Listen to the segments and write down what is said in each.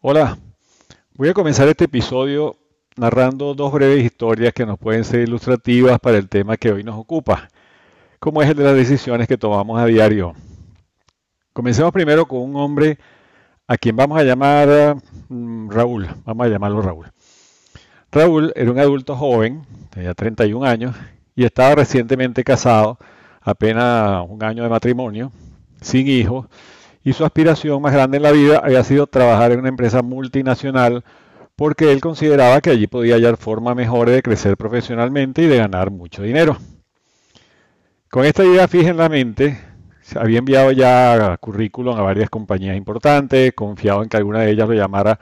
Hola, voy a comenzar este episodio narrando dos breves historias que nos pueden ser ilustrativas para el tema que hoy nos ocupa, como es el de las decisiones que tomamos a diario. Comencemos primero con un hombre a quien vamos a llamar mm, Raúl, vamos a llamarlo Raúl. Raúl era un adulto joven, tenía 31 años y estaba recientemente casado, apenas un año de matrimonio, sin hijos, y su aspiración más grande en la vida había sido trabajar en una empresa multinacional porque él consideraba que allí podía hallar formas mejores de crecer profesionalmente y de ganar mucho dinero. Con esta idea fija en la mente, había enviado ya currículum a varias compañías importantes, confiado en que alguna de ellas lo llamara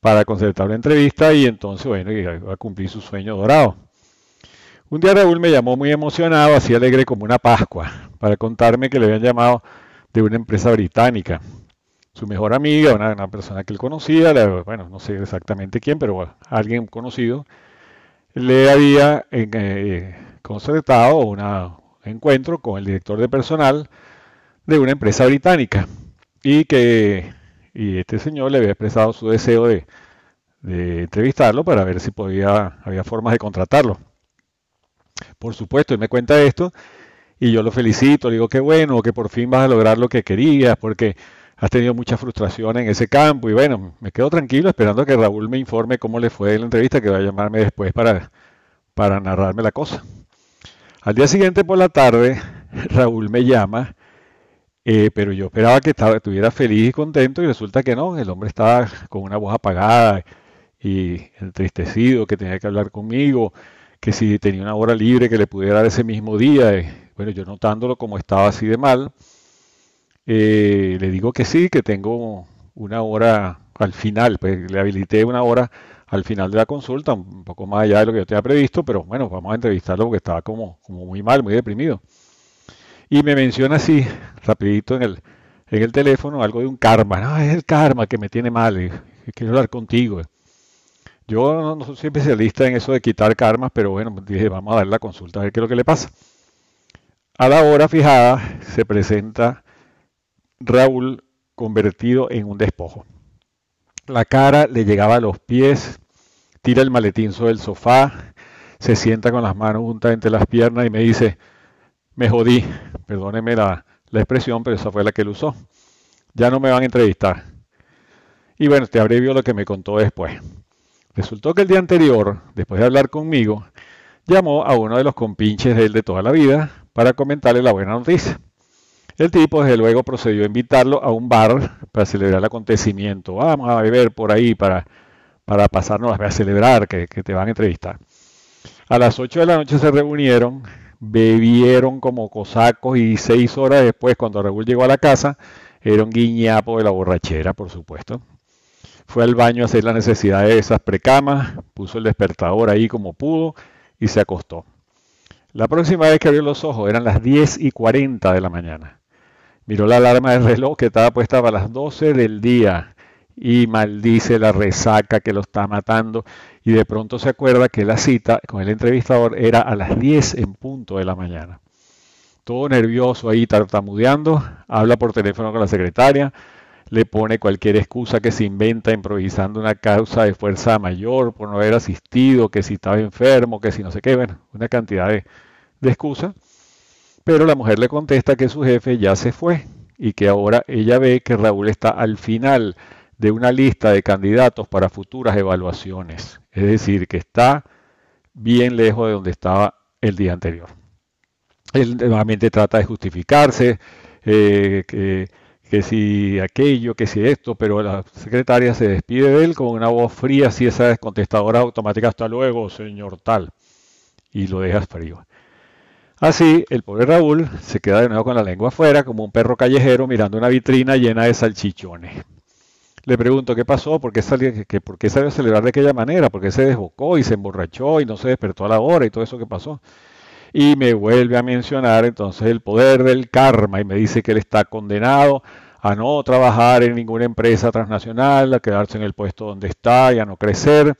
para concertar una entrevista y entonces, bueno, iba a cumplir su sueño dorado. Un día Raúl me llamó muy emocionado, así alegre como una Pascua, para contarme que le habían llamado de una empresa británica. Su mejor amiga, una, persona que él conocía, bueno, no sé exactamente quién, pero alguien conocido, le había eh, concertado un encuentro con el director de personal de una empresa británica y que y este señor le había expresado su deseo de, de entrevistarlo para ver si podía, había formas de contratarlo. Por supuesto, él me cuenta esto y yo lo felicito, le digo que bueno, que por fin vas a lograr lo que querías, porque has tenido mucha frustración en ese campo y bueno, me quedo tranquilo esperando que Raúl me informe cómo le fue la entrevista, que va a llamarme después para, para narrarme la cosa. Al día siguiente por la tarde, Raúl me llama, eh, pero yo esperaba que estaba, estuviera feliz y contento y resulta que no, el hombre estaba con una voz apagada y entristecido, que tenía que hablar conmigo, que si tenía una hora libre que le pudiera dar ese mismo día. Eh, bueno, yo notándolo como estaba así de mal, eh, le digo que sí, que tengo una hora al final, pues le habilité una hora al final de la consulta, un poco más allá de lo que yo tenía previsto, pero bueno, vamos a entrevistarlo porque estaba como, como muy mal, muy deprimido. Y me menciona así, rapidito en el, en el teléfono, algo de un karma. No, es el karma que me tiene mal, y, quiero hablar contigo. Yo no, soy especialista en eso de quitar karmas, pero bueno, dije, vamos a dar la consulta a ver qué es lo que le pasa. A la hora fijada se presenta Raúl convertido en un despojo. La cara le llegaba a los pies, tira el maletín sobre el sofá, se sienta con las manos juntas entre las piernas y me dice, me jodí, perdóneme la, la expresión, pero esa fue la que él usó. Ya no me van a entrevistar. Y bueno, te abrevió lo que me contó después. Resultó que el día anterior, después de hablar conmigo, llamó a uno de los compinches de él de toda la vida para comentarle la buena noticia. El tipo, desde luego, procedió a invitarlo a un bar para celebrar el acontecimiento. Vamos a beber por ahí para, para pasarnos a celebrar que, te van a entrevistar. A las 8 de la noche se reunieron, bebieron como cosacos y seis horas después, cuando Raúl llegó a la casa, era un guiñapo de la borrachera, por supuesto. Fue al baño a hacer la necesidad de esas precamas, puso el despertador ahí como pudo y se acostó. La próxima vez que abrió los ojos eran las 10 y 40 de la mañana. Miró la alarma del reloj que estaba puesta para las 12 del día y maldice la resaca que lo está matando y de pronto se acuerda que la cita con el entrevistador era a las 10 en punto de la mañana. Todo nervioso ahí tartamudeando, habla por teléfono con la secretaria, le pone cualquier excusa que se inventa improvisando una causa de fuerza mayor por no haber asistido, que si estaba enfermo, que si no sé qué, bueno, una cantidad de, de excusa, pero la mujer le contesta que su jefe ya se fue y que ahora ella ve que Raúl está al final de una lista de candidatos para futuras evaluaciones, es decir, que está bien lejos de donde estaba el día anterior. Él nuevamente trata de justificarse, eh, que, que, si aquello, que si esto, pero la secretaria se despide de él con una voz fría, si esa contestadora automática, hasta luego, señor tal, y lo dejas frío. Así, el pobre Raúl se queda de nuevo con la lengua afuera, como un perro callejero mirando una vitrina llena de salchichones. Le pregunto qué pasó, por qué, salió, que, por qué salió a celebrar de aquella manera, por qué se desbocó y se emborrachó y no se despertó a la hora y todo eso que pasó. Y me vuelve a mencionar entonces el poder del karma y me dice que él está condenado a no trabajar en ninguna empresa transnacional, a quedarse en el puesto donde está y a no crecer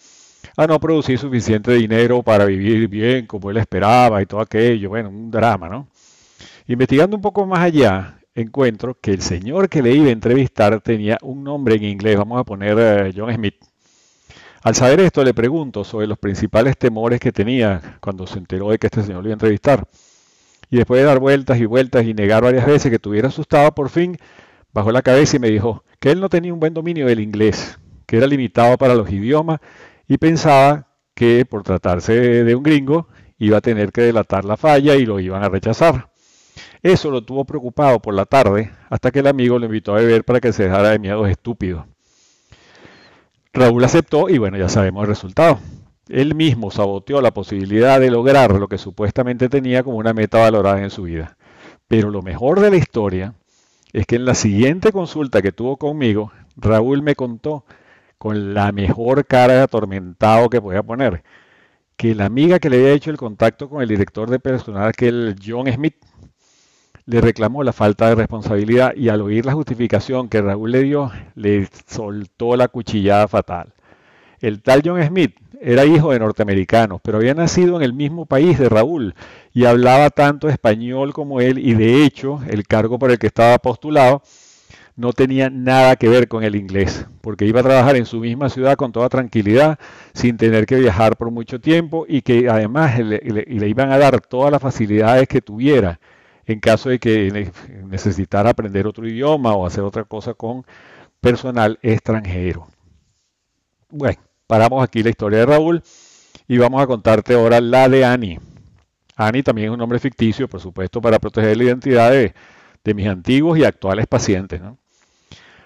a no producir suficiente dinero para vivir bien como él esperaba y todo aquello. Bueno, un drama, ¿no? Investigando un poco más allá, encuentro que el señor que le iba a entrevistar tenía un nombre en inglés, vamos a poner eh, John Smith. Al saber esto, le pregunto sobre los principales temores que tenía cuando se enteró de que este señor lo iba a entrevistar. Y después de dar vueltas y vueltas y negar varias veces que estuviera asustado, por fin bajó la cabeza y me dijo que él no tenía un buen dominio del inglés, que era limitado para los idiomas y pensaba que por tratarse de un gringo iba a tener que delatar la falla y lo iban a rechazar. Eso lo tuvo preocupado por la tarde hasta que el amigo lo invitó a beber para que se dejara de miedos estúpidos. Raúl aceptó y bueno, ya sabemos el resultado. Él mismo saboteó la posibilidad de lograr lo que supuestamente tenía como una meta valorada en su vida. Pero lo mejor de la historia es que en la siguiente consulta que tuvo conmigo, Raúl me contó con la mejor cara de atormentado que podía poner, que la amiga que le había hecho el contacto con el director de personal, que el John Smith, le reclamó la falta de responsabilidad y al oír la justificación que Raúl le dio, le soltó la cuchillada fatal. El tal John Smith era hijo de norteamericanos, pero había nacido en el mismo país de Raúl y hablaba tanto español como él y de hecho el cargo por el que estaba postulado no tenía nada que ver con el inglés, porque iba a trabajar en su misma ciudad con toda tranquilidad, sin tener que viajar por mucho tiempo y que además le, le iban a dar todas las facilidades que tuviera en caso de que necesitara aprender otro idioma o hacer otra cosa con personal extranjero. Bueno, paramos aquí la historia de Raúl y vamos a contarte ahora la de Annie. Annie también es un nombre ficticio, por supuesto, para proteger la identidad de, mis antiguos y actuales pacientes.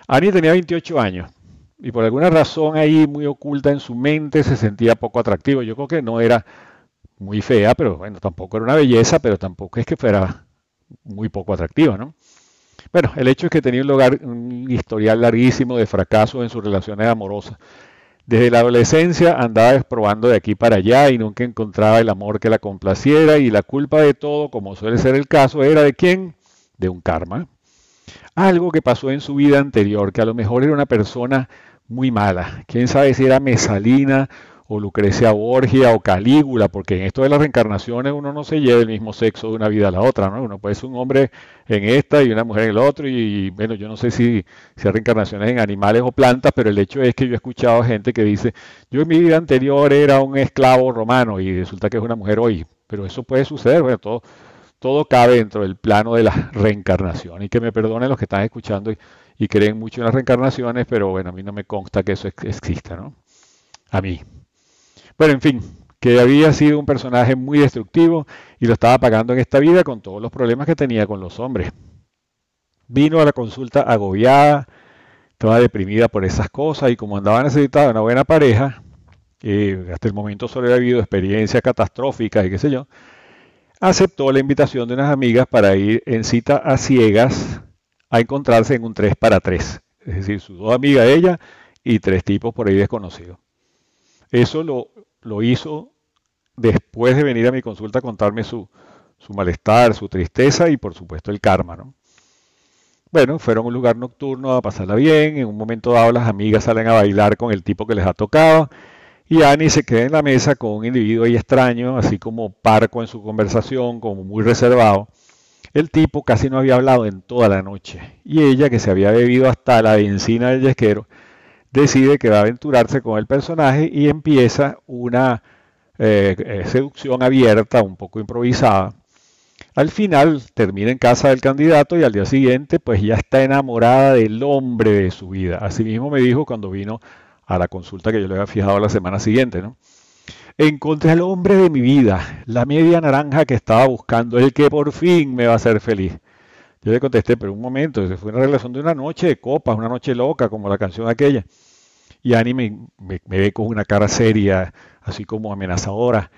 Annie tenía 28 años y por alguna razón ahí muy oculta en su mente se sentía poco atractivo. Yo creo que no era muy fea, pero bueno, tampoco era una belleza, pero tampoco es que fuera muy poco atractiva, ¿no? Bueno, el hecho es que tenía un, lugar, un historial larguísimo de fracasos en sus relaciones amorosas. Desde la adolescencia andaba probando de aquí para allá y nunca encontraba el amor que la complaciera y la culpa de todo, como suele ser el caso, era de quién? De un karma. Algo que pasó en su vida anterior, que a lo mejor era una persona muy mala. Quién sabe si era Mesalina o Lucrecia Borgia o Calígula, porque en esto de las reencarnaciones uno no se lleva el mismo sexo de una vida a la otra, ¿no? Uno puede ser un hombre en esta y una mujer en el otro, y, bueno, yo no sé si, si hay reencarnaciones en animales o plantas, pero el hecho es que yo he escuchado gente que dice, yo en mi vida anterior era un esclavo romano y resulta que es una mujer hoy, pero eso puede suceder, bueno, todo, todo cabe dentro del plano de la reencarnación, y que me perdonen los que están escuchando y, y creen mucho en las reencarnaciones, pero bueno, a mí no me consta que eso exista, ¿no? A mí. Bueno, en fin, que había sido un personaje muy destructivo y lo estaba pagando en esta vida con todos los problemas que tenía con los hombres. Vino a la consulta agobiada, estaba deprimida por esas cosas y como andaba necesitada una buena pareja, eh, hasta el momento solo había habido experiencias catastróficas y qué sé yo, aceptó la invitación de unas amigas para ir en cita a ciegas a encontrarse en un 3 para 3. Es decir, sus dos amigas, ella y tres tipos por ahí desconocidos. Eso lo, lo hizo después de venir a mi consulta a contarme su, su malestar, su tristeza y por supuesto el karma, ¿no? Bueno, fueron a un lugar nocturno a pasarla bien, en un momento dado las amigas salen a bailar con el tipo que les ha tocado y Annie se queda en la mesa con un individuo ahí extraño, así como parco en su conversación, como muy reservado. El tipo casi no había hablado en toda la noche y ella, que se había bebido hasta la benzina del yesquero, decide que va a aventurarse con el personaje y empieza una eh, eh, seducción abierta, un poco improvisada. Al final termina en casa del candidato y al día siguiente pues ya está enamorada del hombre de su vida. Así mismo me dijo cuando vino a la consulta que yo le había fijado la semana siguiente, ¿no? Encontré al hombre de mi vida, la media naranja que estaba buscando, el que por fin me va a hacer feliz. Yo le contesté, pero un momento, fue una relación de una noche de copas, una noche loca, como la canción aquella. Y Annie me, ve con una cara seria, así como amenazadora.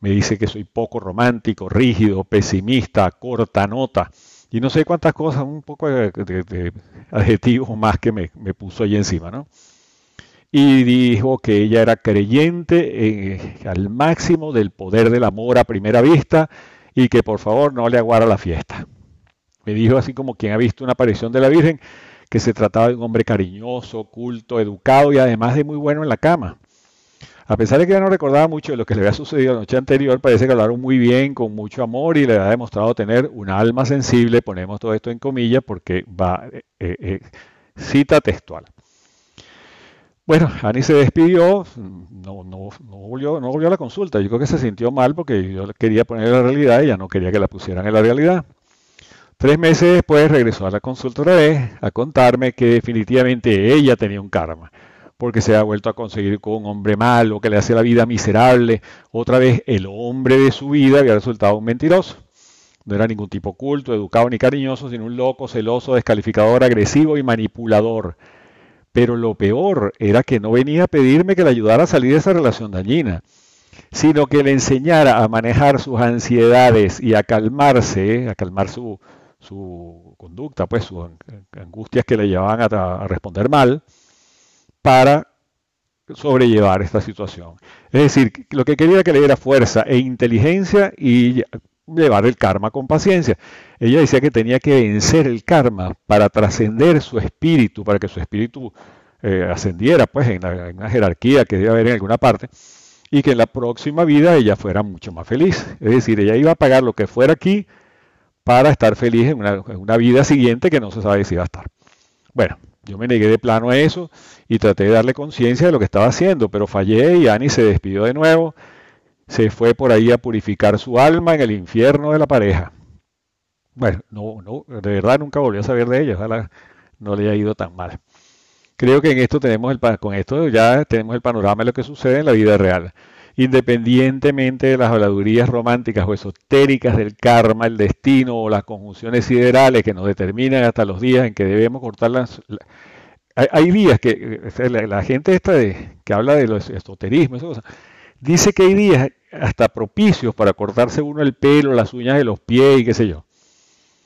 Me dice que soy poco romántico, rígido, pesimista, corta nota. Y no sé cuántas cosas, un poco de, adjetivos más que me, puso ahí encima, ¿no? Y dijo que ella era creyente eh, al máximo del poder del amor a primera vista y que por favor no le aguara la fiesta. Me dijo así como quien ha visto una aparición de la Virgen, que se trataba de un hombre cariñoso, culto, educado y además de muy bueno en la cama. A pesar de que ya no recordaba mucho de lo que le había sucedido la noche anterior, parece que hablaron muy bien, con mucho amor y le había demostrado tener un alma sensible. Ponemos todo esto en comillas porque va eh, eh, eh, cita textual. Bueno, Ani se despidió, no, no, no, volvió, no volvió a la consulta. Yo creo que se sintió mal porque yo quería poner la realidad y ella no quería que la pusieran en la realidad. Tres meses después regresó a la consulta otra vez a contarme que definitivamente ella tenía un karma, porque se ha vuelto a conseguir con un hombre malo que le hace la vida miserable. Otra vez el hombre de su vida había resultado un mentiroso. No era ningún tipo culto, educado ni cariñoso, sino un loco, celoso, descalificador, agresivo y manipulador pero lo peor era que no venía a pedirme que le ayudara a salir de esa relación dañina, sino que le enseñara a manejar sus ansiedades y a calmarse, a calmar su, conducta, pues sus angustias que le llevaban a, responder mal, para sobrellevar esta situación. Es decir, lo que quería que le diera fuerza e inteligencia y llevar el karma con paciencia. Ella decía que tenía que vencer el karma para trascender su espíritu, para que su espíritu eh, ascendiera pues en, una jerarquía que debe haber en alguna parte y que en la próxima vida ella fuera mucho más feliz. Es decir, ella iba a pagar lo que fuera aquí para estar feliz en una, vida siguiente que no se sabe si va a estar. Bueno, yo me negué de plano a eso y traté de darle conciencia de lo que estaba haciendo, pero fallé y Annie se despidió de nuevo se fue por ahí a purificar su alma en el infierno de la pareja. Bueno, no, no, de verdad nunca volví a saber de ella, ojalá no le haya ido tan mal. Creo que en esto tenemos el, con esto ya tenemos el panorama de lo que sucede en la vida real. Independientemente de las habladurías románticas o esotéricas del karma, el destino o las conjunciones siderales que nos determinan hasta los días en que debemos cortar las... hay, días que la, gente esta de, que habla de los esoterismo, esas cosas, Dice que hay días hasta propicios para cortarse uno el pelo, las uñas de los pies y qué sé yo.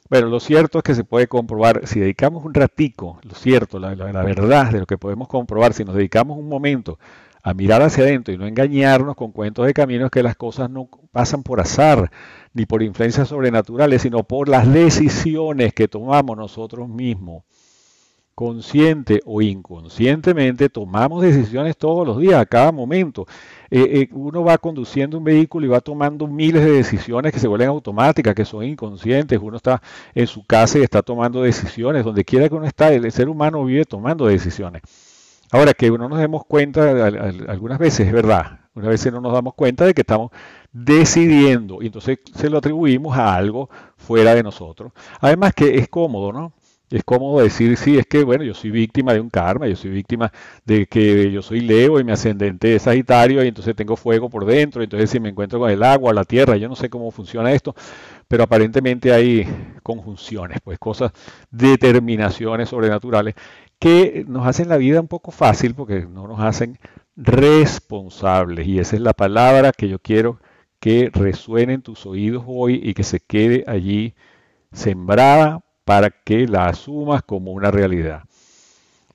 Bueno, lo cierto es que se puede comprobar, si dedicamos un ratico, lo cierto, la, verdad de lo que podemos comprobar, si nos dedicamos un momento a mirar hacia adentro y no engañarnos con cuentos de caminos que las cosas no pasan por azar ni por influencias sobrenaturales, sino por las decisiones que tomamos nosotros mismos consciente o inconscientemente, tomamos decisiones todos los días, a cada momento. Eh, eh, uno va conduciendo un vehículo y va tomando miles de decisiones que se vuelven automáticas, que son inconscientes. Uno está en su casa y está tomando decisiones. Donde quiera que uno está, el ser humano vive tomando decisiones. Ahora, que uno nos demos cuenta, algunas veces es verdad, una veces no nos damos cuenta de que estamos decidiendo y entonces se lo atribuimos a algo fuera de nosotros. Además que es cómodo, ¿no? Es cómodo decir, sí, es que, bueno, yo soy víctima de un karma, yo soy víctima de que yo soy Leo y mi ascendente es Sagitario y entonces tengo fuego por dentro, entonces si me encuentro con el agua, la tierra, yo no sé cómo funciona esto, pero aparentemente hay conjunciones, pues cosas, determinaciones sobrenaturales que nos hacen la vida un poco fácil porque no nos hacen responsables y esa es la palabra que yo quiero que resuene en tus oídos hoy y que se quede allí sembrada para que la asumas como una realidad.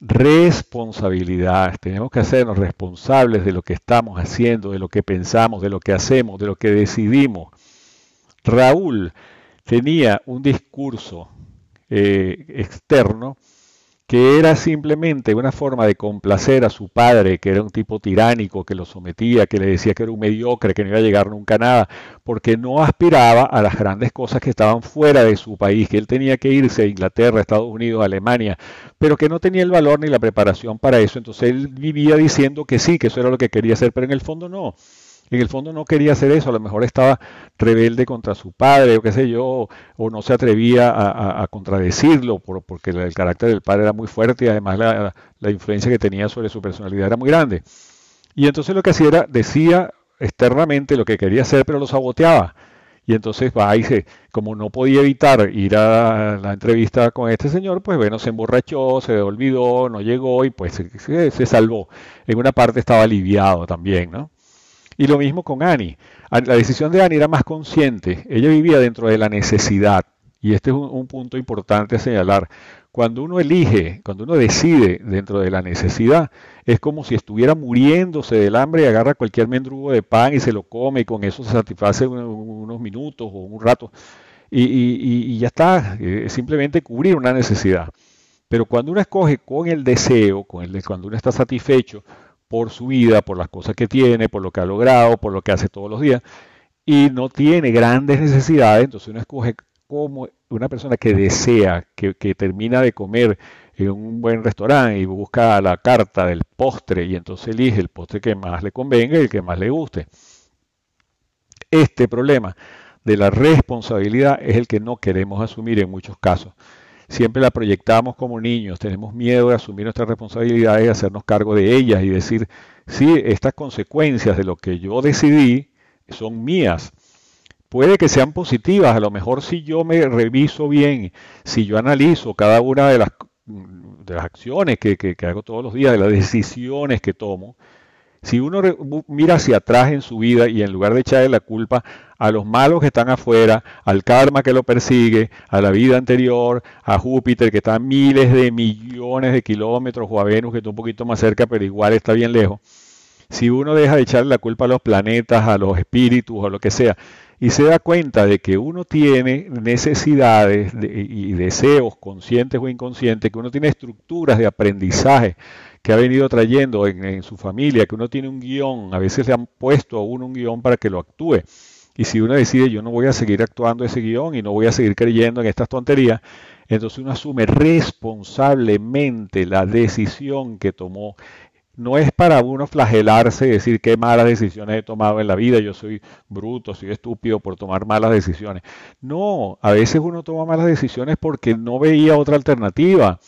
Responsabilidad. Tenemos que hacernos responsables de lo que estamos haciendo, de lo que pensamos, de lo que hacemos, de lo que decidimos. Raúl tenía un discurso eh, externo que era simplemente una forma de complacer a su padre, que era un tipo tiránico, que lo sometía, que le decía que era un mediocre, que no iba a llegar nunca a nada, porque no aspiraba a las grandes cosas que estaban fuera de su país, que él tenía que irse a Inglaterra, Estados Unidos, Alemania, pero que no tenía el valor ni la preparación para eso. Entonces él vivía diciendo que sí, que eso era lo que quería hacer, pero en el fondo no en el fondo no quería hacer eso, a lo mejor estaba rebelde contra su padre o qué sé yo, o no se atrevía a, contradecirlo porque el, carácter del padre era muy fuerte y además la, influencia que tenía sobre su personalidad era muy grande. Y entonces lo que hacía era, decía externamente lo que quería hacer, pero lo saboteaba. Y entonces va y se, como no podía evitar ir a la entrevista con este señor, pues bueno, se emborrachó, se olvidó, no llegó y pues se, se salvó. En una parte estaba aliviado también, ¿no? Y lo mismo con Annie. La decisión de Annie era más consciente. Ella vivía dentro de la necesidad. Y este es un, punto importante a señalar. Cuando uno elige, cuando uno decide dentro de la necesidad, es como si estuviera muriéndose del hambre y agarra cualquier mendrugo de pan y se lo come y con eso se satisface unos minutos o un rato. Y, ya está, es simplemente cubrir una necesidad. Pero cuando uno escoge con el deseo, con el, cuando uno está satisfecho, por su vida, por las cosas que tiene, por lo que ha logrado, por lo que hace todos los días, y no tiene grandes necesidades, entonces uno escoge como una persona que desea, que, termina de comer en un buen restaurante y busca la carta del postre y entonces elige el postre que más le convenga y el que más le guste. Este problema de la responsabilidad es el que no queremos asumir en muchos casos. Siempre la proyectamos como niños, tenemos miedo de asumir nuestras responsabilidades y hacernos cargo de ellas y decir, sí, estas consecuencias de lo que yo decidí son mías. Puede que sean positivas, a lo mejor si yo me reviso bien, si yo analizo cada una de las, de las acciones que, que hago todos los días, de las decisiones que tomo, si uno mira hacia atrás en su vida y en lugar de echarle la culpa a los malos que están afuera, al karma que lo persigue, a la vida anterior, a Júpiter que está a miles de millones de kilómetros, o a Venus que está un poquito más cerca, pero igual está bien lejos, si uno deja de echarle la culpa a los planetas, a los espíritus, o lo que sea, y se da cuenta de que uno tiene necesidades y deseos conscientes o inconscientes, que uno tiene estructuras de aprendizaje que ha venido trayendo en, su familia, que uno tiene un guion, a veces le han puesto a uno un guion para que lo actúe. Y si uno decide yo no voy a seguir actuando ese guion y no voy a seguir creyendo en estas tonterías, entonces uno asume responsablemente la decisión que tomó. No es para uno flagelarse y decir qué malas decisiones he tomado en la vida, yo soy bruto, soy estúpido por tomar malas decisiones. No, a veces uno toma malas decisiones porque no veía otra alternativa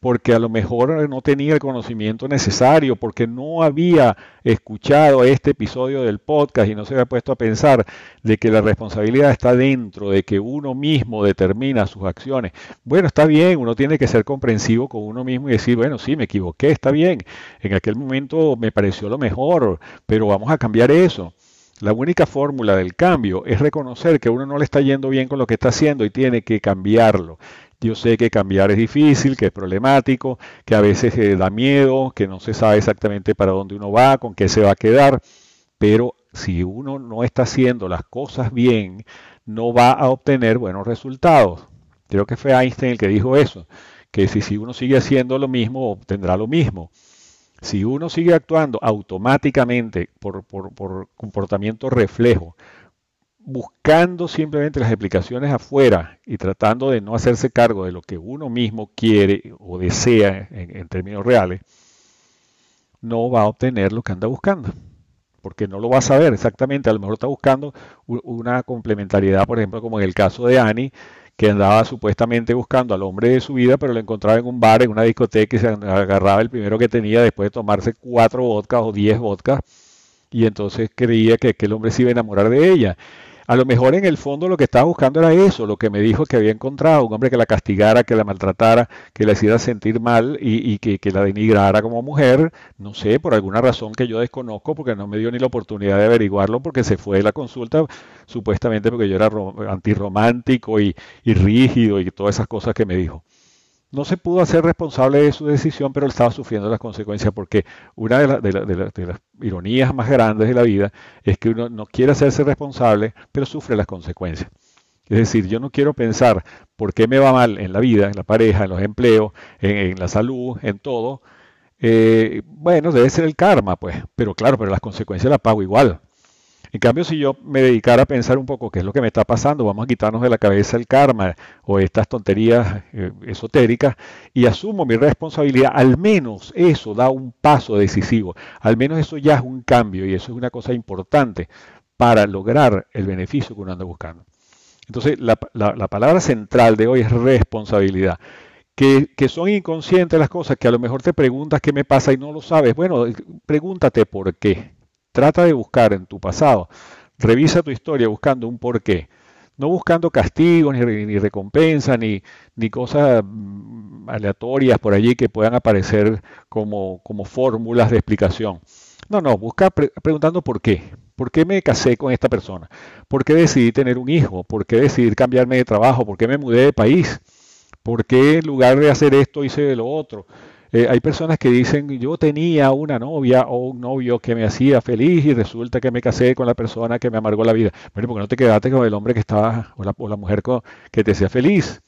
porque a lo mejor no tenía el conocimiento necesario, porque no había escuchado este episodio del podcast y no se había puesto a pensar de que la responsabilidad está dentro, de que uno mismo determina sus acciones. Bueno, está bien, uno tiene que ser comprensivo con uno mismo y decir, bueno, sí, me equivoqué, está bien, en aquel momento me pareció lo mejor, pero vamos a cambiar eso. La única fórmula del cambio es reconocer que uno no le está yendo bien con lo que está haciendo y tiene que cambiarlo. Yo sé que cambiar es difícil, que es problemático, que a veces eh, da miedo, que no se sabe exactamente para dónde uno va, con qué se va a quedar, pero si uno no está haciendo las cosas bien, no va a obtener buenos resultados. Creo que fue Einstein el que dijo eso, que si, si uno sigue haciendo lo mismo, obtendrá lo mismo. Si uno sigue actuando automáticamente por, por, por comportamiento reflejo, buscando simplemente las explicaciones afuera y tratando de no hacerse cargo de lo que uno mismo quiere o desea en, términos reales, no va a obtener lo que anda buscando. Porque no lo va a saber exactamente. A lo mejor está buscando una complementariedad, por ejemplo, como en el caso de Annie, que andaba supuestamente buscando al hombre de su vida, pero lo encontraba en un bar, en una discoteca, y se agarraba el primero que tenía después de tomarse cuatro vodkas o diez vodkas, y entonces creía que aquel hombre se iba a enamorar de ella. A lo mejor en el fondo lo que estaba buscando era eso, lo que me dijo que había encontrado, un hombre que la castigara, que la maltratara, que la hiciera sentir mal y, que, la denigrara como mujer, no sé, por alguna razón que yo desconozco, porque no me dio ni la oportunidad de averiguarlo, porque se fue de la consulta, supuestamente porque yo era antirromántico y, y rígido y todas esas cosas que me dijo no se pudo hacer responsable de su decisión, pero él estaba sufriendo las consecuencias porque una de, las ironías más grandes de la vida es que uno no quiere hacerse responsable, pero sufre las consecuencias. Es decir, yo no quiero pensar por qué me va mal en la vida, en la pareja, en los empleos, en, la salud, en todo. Eh, bueno, debe ser el karma, pues, pero claro, pero las consecuencias las pago igual. En cambio, si yo me dedicara a pensar un poco qué es lo que me está pasando, vamos a quitarnos de la cabeza el karma o estas tonterías eh, esotéricas y asumo mi responsabilidad, al menos eso da un paso decisivo, al menos eso ya es un cambio y eso es una cosa importante para lograr el beneficio que uno anda buscando. Entonces, la, palabra central de hoy es responsabilidad. Que, que, son inconscientes las cosas, que a lo mejor te preguntas qué me pasa y no lo sabes. Bueno, pregúntate por qué. Trata de buscar en tu pasado, revisa tu historia buscando un porqué. No buscando castigos, ni, ni recompensa, ni, cosas mm, aleatorias por allí que puedan aparecer como, como fórmulas de explicación. No, no, busca preguntando por qué. ¿Por qué me casé con esta persona? ¿Por qué decidí tener un hijo? ¿Por qué decidí cambiarme de trabajo? ¿Por qué me mudé de país? ¿Por qué en lugar de hacer esto hice lo otro? Eh, hay personas que dicen, yo tenía una novia o un novio que me hacía feliz y resulta que me casé con la persona que me amargó la vida. Bueno, porque no te quedaste con el hombre que estaba, o la, mujer que te hacía feliz?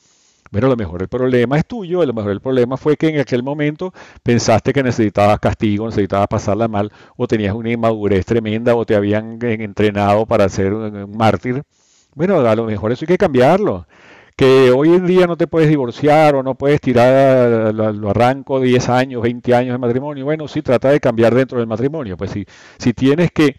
Bueno, a lo mejor el problema es tuyo, a lo mejor el problema fue que en aquel momento pensaste que necesitabas castigo, necesitabas pasarla mal, o tenías una inmadurez tremenda, o te habían entrenado para ser un mártir. Bueno, a lo mejor eso hay que cambiarlo. Que hoy en día no te puedes divorciar o no puedes tirar lo arranco 10 años, 20 años de matrimonio. Bueno, sí, trata de cambiar dentro del matrimonio. Pues si, si tienes que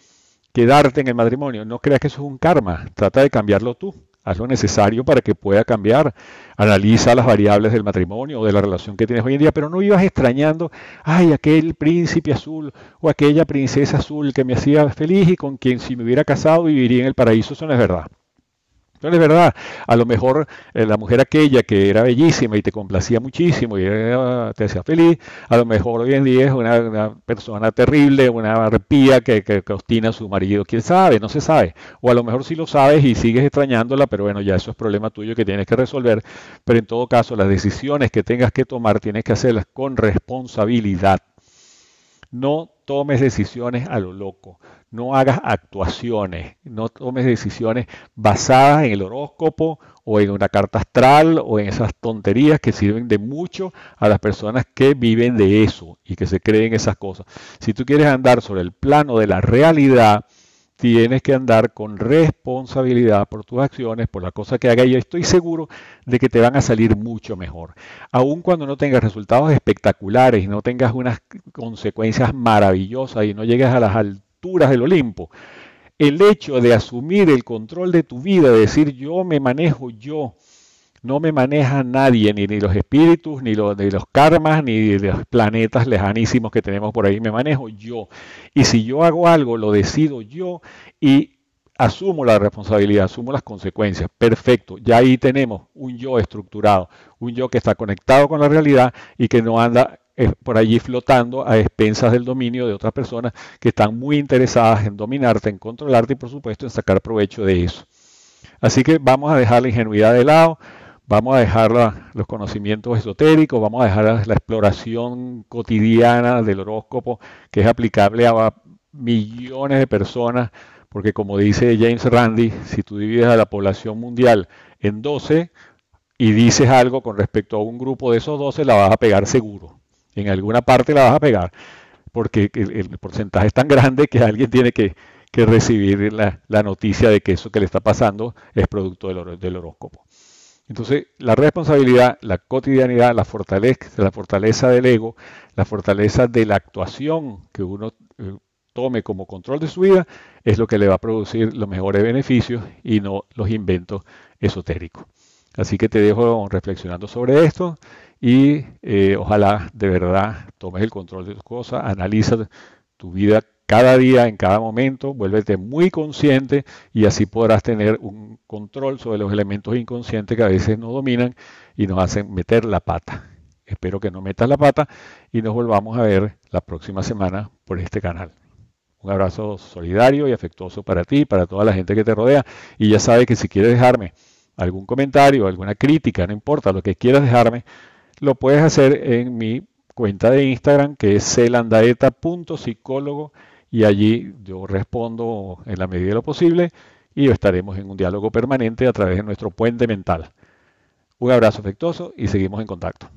quedarte en el matrimonio, no creas que eso es un karma, trata de cambiarlo tú haz lo necesario para que pueda cambiar. Analiza las variables del matrimonio o de la relación que tienes hoy en día, pero no ibas extrañando, ay, aquel príncipe azul o aquella princesa azul que me hacía feliz y con quien si me hubiera casado viviría en el paraíso. Eso no es verdad. Entonces, es verdad, a lo mejor eh, la mujer aquella que era bellísima y te complacía muchísimo y te hacía feliz, a lo mejor hoy en día es una, persona terrible, una arpía que, que, a su marido, quién sabe, no se sabe. O a lo mejor sí lo sabes y sigues extrañándola, pero bueno, ya eso es problema tuyo que tienes que resolver. Pero en todo caso, las decisiones que tengas que tomar tienes que hacerlas con responsabilidad. No tomes decisiones a lo loco, no hagas actuaciones, no tomes decisiones basadas en el horóscopo o en una carta astral o en esas tonterías que sirven de mucho a las personas que viven de eso y que se creen esas cosas. Si tú quieres andar sobre el plano de la realidad, tienes que andar con responsabilidad por tus acciones, por la cosa que hagas y estoy seguro de que te van a salir mucho mejor. Aun cuando no tengas resultados espectaculares y no tengas unas consecuencias maravillosas y no llegues a las alturas del Olimpo, el hecho de asumir el control de tu vida, de decir yo me manejo yo, no me maneja nadie, ni, ni los espíritus, ni, los, los karmas, ni los planetas lejanísimos que tenemos por ahí. Me manejo yo. Y si yo hago algo, lo decido yo y asumo la responsabilidad, asumo las consecuencias. Perfecto. Ya ahí tenemos un yo estructurado, un yo que está conectado con la realidad y que no anda eh, por allí flotando a expensas del dominio de otras personas que están muy interesadas en dominarte, en controlarte y por supuesto en sacar provecho de eso. Así que vamos a dejar la ingenuidad de lado, Vamos a dejar los conocimientos esotéricos, vamos a dejar la, exploración cotidiana del horóscopo que es aplicable a millones de personas, porque como dice James Randi, si tú divides a la población mundial en 12 y dices algo con respecto a un grupo de esos 12, la vas a pegar seguro. En alguna parte la vas a pegar, porque el, porcentaje es tan grande que alguien tiene que, recibir la, noticia de que eso que le está pasando es producto del horóscopo. Entonces, la responsabilidad, la cotidianidad, la fortaleza, la fortaleza del ego, la fortaleza de la actuación que uno eh, tome como control de su vida, es lo que le va a producir los mejores beneficios y no los inventos esotéricos. Así que te dejo reflexionando sobre esto y eh, ojalá de verdad tomes el control de tus cosas, analiza tu vida cada día, en cada momento, vuélvete muy consciente y así podrás tener un control sobre los elementos inconscientes que a veces nos dominan y nos hacen meter la pata. Espero que no metas la pata y nos volvamos a ver la próxima semana por este canal. Un abrazo solidario y afectuoso para ti, para toda la gente que te rodea. Y ya sabes que si quieres dejarme algún comentario, alguna crítica, no importa lo que quieras dejarme, lo puedes hacer en mi cuenta de Instagram que es celandaeta.psicólogo y allí yo respondo en la medida de lo posible y estaremos en un diálogo permanente a través de nuestro puente mental. Un abrazo afectuoso y seguimos en contacto.